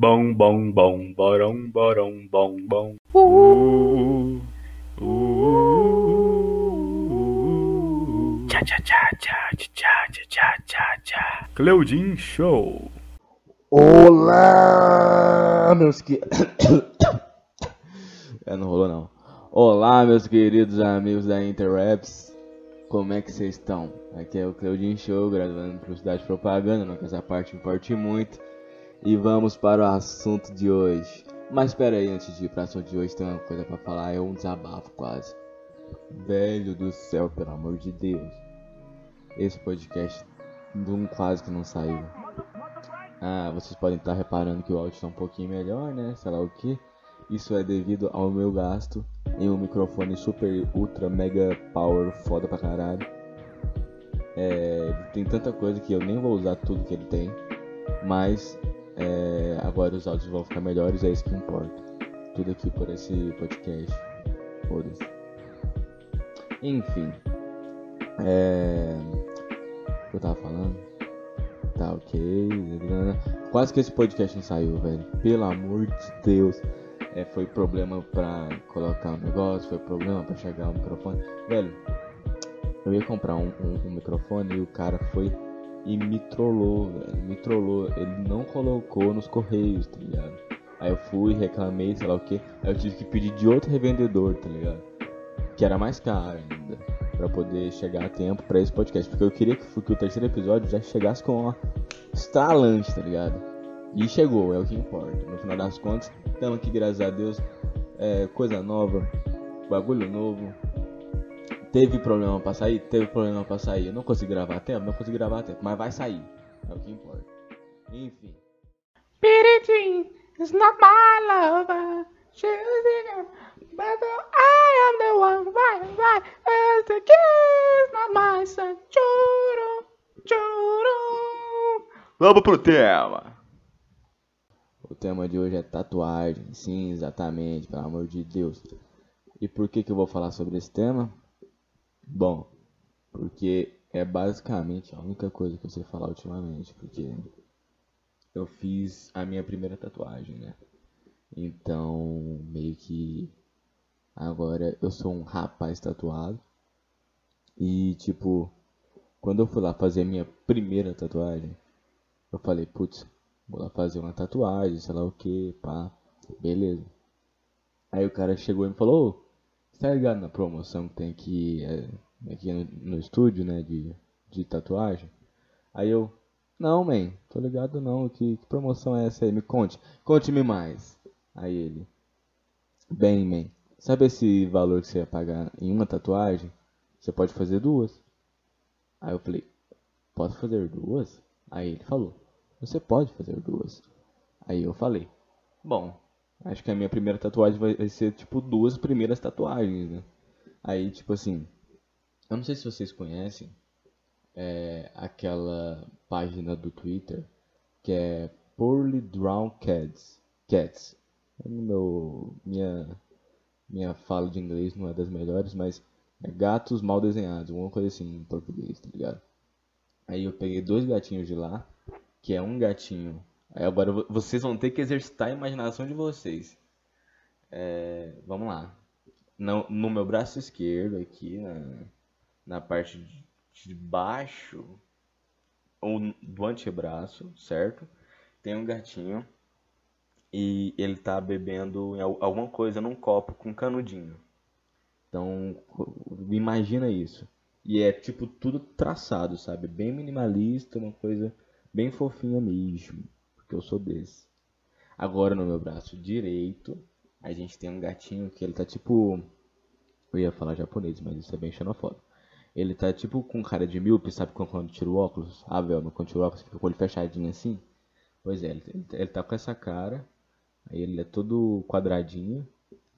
Bom, bom, bom, borão, borão, bom, bom. Uh, uh, uh, tchá, tchá, tchá, tchá, tchá, tchá, tchá, tchá. Cleudin Show. Olá, meus que. é, não rolou não. Olá, meus queridos amigos da Interraps. Como é que vocês estão? Aqui é o Cleudin Show, gravando para Cidade Propaganda, não que essa parte importe muito. E vamos para o assunto de hoje. Mas espera aí, antes de ir para o assunto de hoje, tem uma coisa para falar, é um desabafo quase. Velho do céu, pelo amor de Deus. Esse podcast quase que não saiu. Ah, vocês podem estar reparando que o áudio está um pouquinho melhor, né? Sei lá o que. Isso é devido ao meu gasto em um microfone super, ultra, mega power, foda pra caralho. É, tem tanta coisa que eu nem vou usar tudo que ele tem. Mas é, agora os áudios vão ficar melhores, é isso que importa. Tudo aqui por esse podcast. Foda-se. Enfim. É. O que eu tava falando? Tá ok. Quase que esse podcast não saiu, velho. Pelo amor de Deus. É, foi problema pra colocar o um negócio, foi problema pra chegar o microfone. Velho, eu ia comprar um, um, um microfone e o cara foi e me trollou, velho. Me trollou. Ele não colocou nos correios, tá ligado? Aí eu fui, reclamei, sei lá o que. Aí eu tive que pedir de outro revendedor, tá ligado? Que era mais caro ainda. Pra poder chegar a tempo pra esse podcast. Porque eu queria que, que o terceiro episódio já chegasse com uma estralante, tá ligado? E chegou, é o que importa. No final das contas, estamos aqui, graças a Deus. É, coisa nova, bagulho novo, Teve problema pra sair? Teve problema pra sair. Eu não consegui gravar a tempo? Não consegui gravar a tempo. Mas vai sair. É o que importa. Enfim. Billie is not my lover. She's but I am the one. Why, why? As the kiss, not my son. Churu, churu. Vamos pro tema. O tema de hoje é tatuagem. Sim, exatamente. Pelo amor de Deus. E por que que eu vou falar sobre esse tema? Bom, porque é basicamente a única coisa que eu sei falar ultimamente, porque eu fiz a minha primeira tatuagem, né? Então, meio que agora eu sou um rapaz tatuado. E tipo, quando eu fui lá fazer a minha primeira tatuagem, eu falei, putz, vou lá fazer uma tatuagem, sei lá o que, pá, beleza. Aí o cara chegou e me falou, tá ligado na promoção que tem aqui, é, aqui no, no, estúdio, né, de, de tatuagem? Aí eu, não, man, tô ligado não, que, que promoção é essa aí? Me conte, conte-me mais. Aí ele, bem, man, sabe esse valor que você ia pagar em uma tatuagem? Você pode fazer duas. Aí eu falei, posso fazer duas? Aí ele falou, você pode fazer duas. Aí eu falei, bom, Acho que a minha primeira tatuagem vai ser, tipo, duas primeiras tatuagens, né? Aí, tipo assim, eu não sei se vocês conhecem é, aquela página do Twitter que é Poorly Drawn Cats. Cats. Meu, minha, minha fala de inglês não é das melhores, mas é gatos mal desenhados, alguma coisa assim em português, tá ligado? Aí eu peguei dois gatinhos de lá, que é um gatinho Aí agora vocês vão ter que exercitar a imaginação de vocês. É, vamos lá. No, no, meu braço esquerdo, aqui na, na parte de baixo ou do antebraço, certo? Tem um gatinho e ele tá bebendo alguma coisa num copo com canudinho. Então, imagina isso. E é tipo tudo traçado, sabe? Bem minimalista, uma coisa bem fofinha mesmo porque eu sou desse. Agora no meu braço direito, a gente tem um gatinho que ele tá tipo. Eu ia falar japonês, mas isso é bem xenofóbico. Ele tá tipo com cara de míope, sabe quando tira o óculos? Ah, velho, quando tira o óculos fica com olho fechadinho assim. Pois é, ele, ele, ele tá com essa cara. Aí ele é todo quadradinho.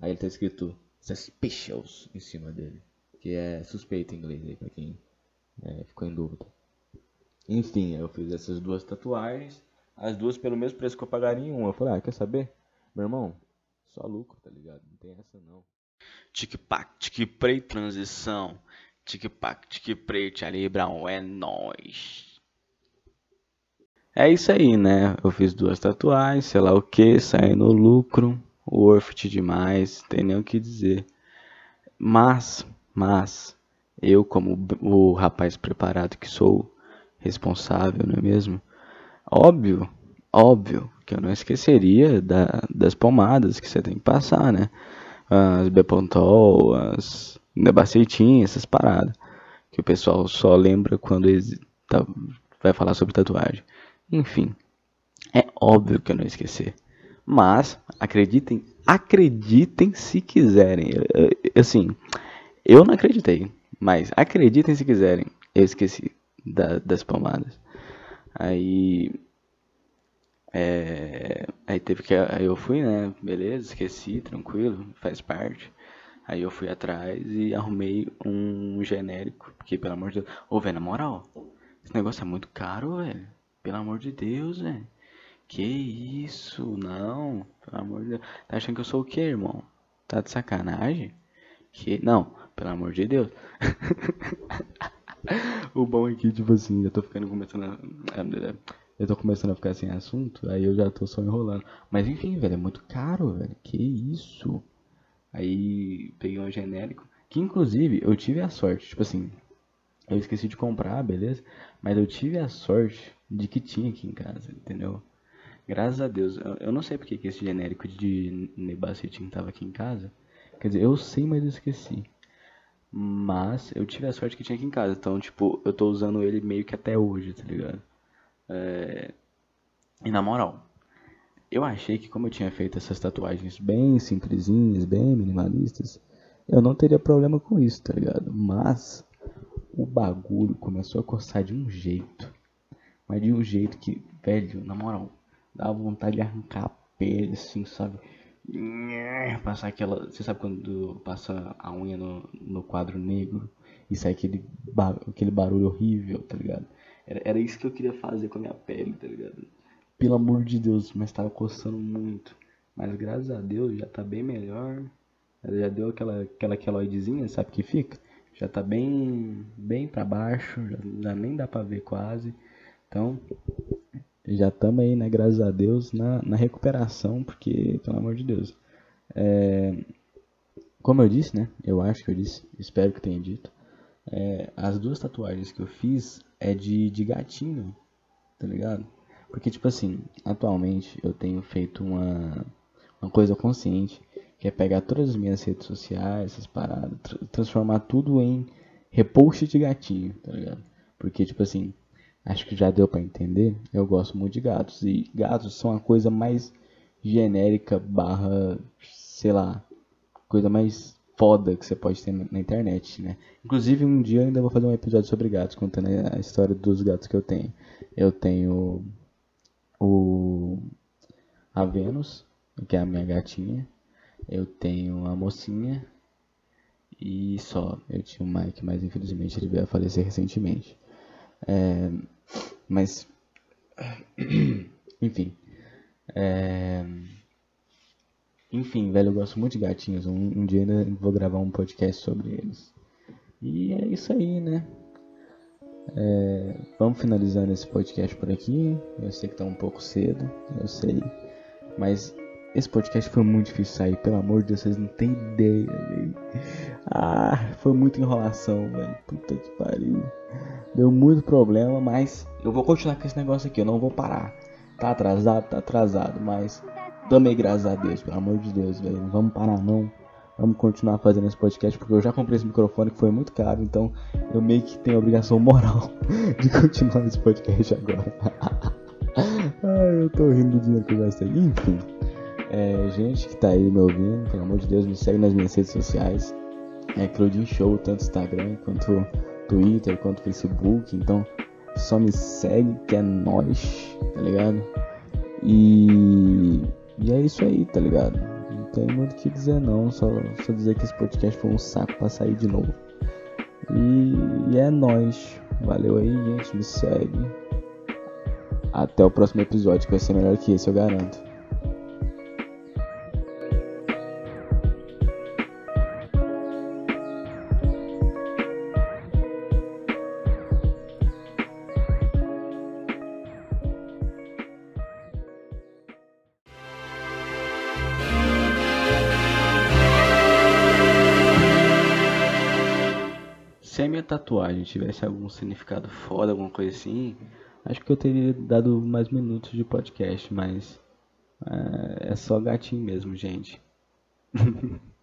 Aí ele tá escrito Suspicious em cima dele. Que é suspeito em inglês aí, pra quem é, ficou em dúvida. Enfim, eu fiz essas duas tatuagens as duas pelo mesmo preço que eu pagaria em uma. Eu falei, ah, quer saber? Meu irmão, só lucro, tá ligado? Não tem essa não. Tic-pac, tic-prey, transição. Tic-pac, tic-prey, Charlie Brown, é nóis. É isso aí, né? Eu fiz duas tatuagens, sei lá o que, saí no lucro, worth demais, tem nem o que dizer. Mas, mas, eu como o rapaz preparado que sou, responsável, não é mesmo? Óbvio, óbvio que eu não esqueceria da, das pomadas que você tem que passar, né? As Bepontol, as Nebacetin, essas paradas. Que o pessoal só lembra quando tá, vai falar sobre tatuagem. Enfim, é óbvio que eu não esquecer. Mas, acreditem, acreditem se quiserem. Assim, eu não acreditei, mas acreditem se quiserem. Eu esqueci da, das pomadas. Aí. É, aí teve que. Aí eu fui, né? Beleza, esqueci, tranquilo, faz parte. Aí eu fui atrás e arrumei um genérico. Porque, pelo amor de Deus. Ô, velho, na moral, esse negócio é muito caro, velho. Pelo amor de Deus, velho. Que isso? Não, pelo amor de Deus. Tá achando que eu sou o que, irmão? Tá de sacanagem? Que. Não, pelo amor de Deus. o bom é que, tipo assim, eu tô ficando começando a. Eu tô começando a ficar sem assunto, aí eu já tô só enrolando. Mas enfim, velho, é muito caro, velho. Que isso? Aí peguei um genérico. Que inclusive eu tive a sorte, tipo assim, eu esqueci de comprar, beleza? Mas eu tive a sorte de que tinha aqui em casa, entendeu? Graças a Deus. Eu, eu não sei porque que esse genérico de Nebacetin tava aqui em casa. Quer dizer, eu sei, mas eu esqueci. Mas eu tive a sorte que tinha aqui em casa. Então, tipo, eu tô usando ele meio que até hoje, tá ligado? É... E na moral, eu achei que como eu tinha feito essas tatuagens bem simplesinhas, bem minimalistas, eu não teria problema com isso, tá ligado? Mas o bagulho começou a coçar de um jeito. Mas de um jeito que, velho, na moral, dá vontade de arrancar a pele, assim, sabe? Passar aquela. Você sabe quando passa a unha no, no quadro negro e sai aquele, aquele barulho horrível, tá ligado? Era, era isso que eu queria fazer com a minha pele, tá ligado? Pelo amor de Deus, mas tava coçando muito. Mas graças a Deus já tá bem melhor. Já deu aquela, aquela queloidezinha, sabe que fica? Já tá bem, bem pra baixo, já, já nem dá pra ver quase. Então, já estamos aí, né, graças a Deus, na, na recuperação, porque, pelo amor de Deus. É, como eu disse, né, eu acho que eu disse, espero que tenha dito, é, as duas tatuagens que eu fiz é de, de gatinho, tá ligado? Porque, tipo assim, atualmente eu tenho feito uma, uma coisa consciente, que é pegar todas as minhas redes sociais, essas paradas, tra transformar tudo em repost de gatinho, tá ligado? Porque, tipo assim, acho que já deu para entender, eu gosto muito de gatos. E gatos são a coisa mais genérica, barra, sei lá, coisa mais foda que você pode ter na internet, né? Inclusive, um dia ainda vou fazer um episódio sobre gatos, contando a história dos gatos que eu tenho. Eu tenho o a Vênus, que é a minha gatinha. Eu tenho a mocinha e só. Eu tinha o Mike, mas infelizmente ele veio a falecer recentemente. É, mas, enfim. É, enfim, velho, eu gosto muito de gatinhos. Um, um dia ainda vou gravar um podcast sobre eles. E é isso aí, né? É, vamos finalizando esse podcast por aqui. Eu sei que tá um pouco cedo, eu sei. Mas esse podcast foi muito difícil sair, pelo amor de Deus, vocês não têm ideia, velho. Ah, foi muita enrolação, velho. Puta que pariu. Deu muito problema, mas eu vou continuar com esse negócio aqui, eu não vou parar. Tá atrasado, tá atrasado, mas também graças a Deus, pelo amor de Deus, velho. Não vamos parar não. Vamos continuar fazendo esse podcast porque eu já comprei esse microfone que foi muito caro, então eu meio que tenho a obrigação moral de continuar esse podcast agora. Ai, eu tô rindo do dinheiro que eu gastei. Enfim, é, gente que tá aí me ouvindo, pelo amor de Deus, me segue nas minhas redes sociais. É Claudinho Show, tanto Instagram quanto Twitter, quanto Facebook. Então, só me segue que é nós, tá ligado? E, e é isso aí, tá ligado? Não tem muito o que dizer não, só, só dizer que esse podcast foi um saco pra sair de novo. E, e é nós. Valeu aí, gente, me segue. Até o próximo episódio, que vai ser melhor que esse, eu garanto. Minha tatuagem tivesse algum significado foda, alguma coisa assim, acho que eu teria dado mais minutos de podcast, mas é, é só gatinho mesmo, gente.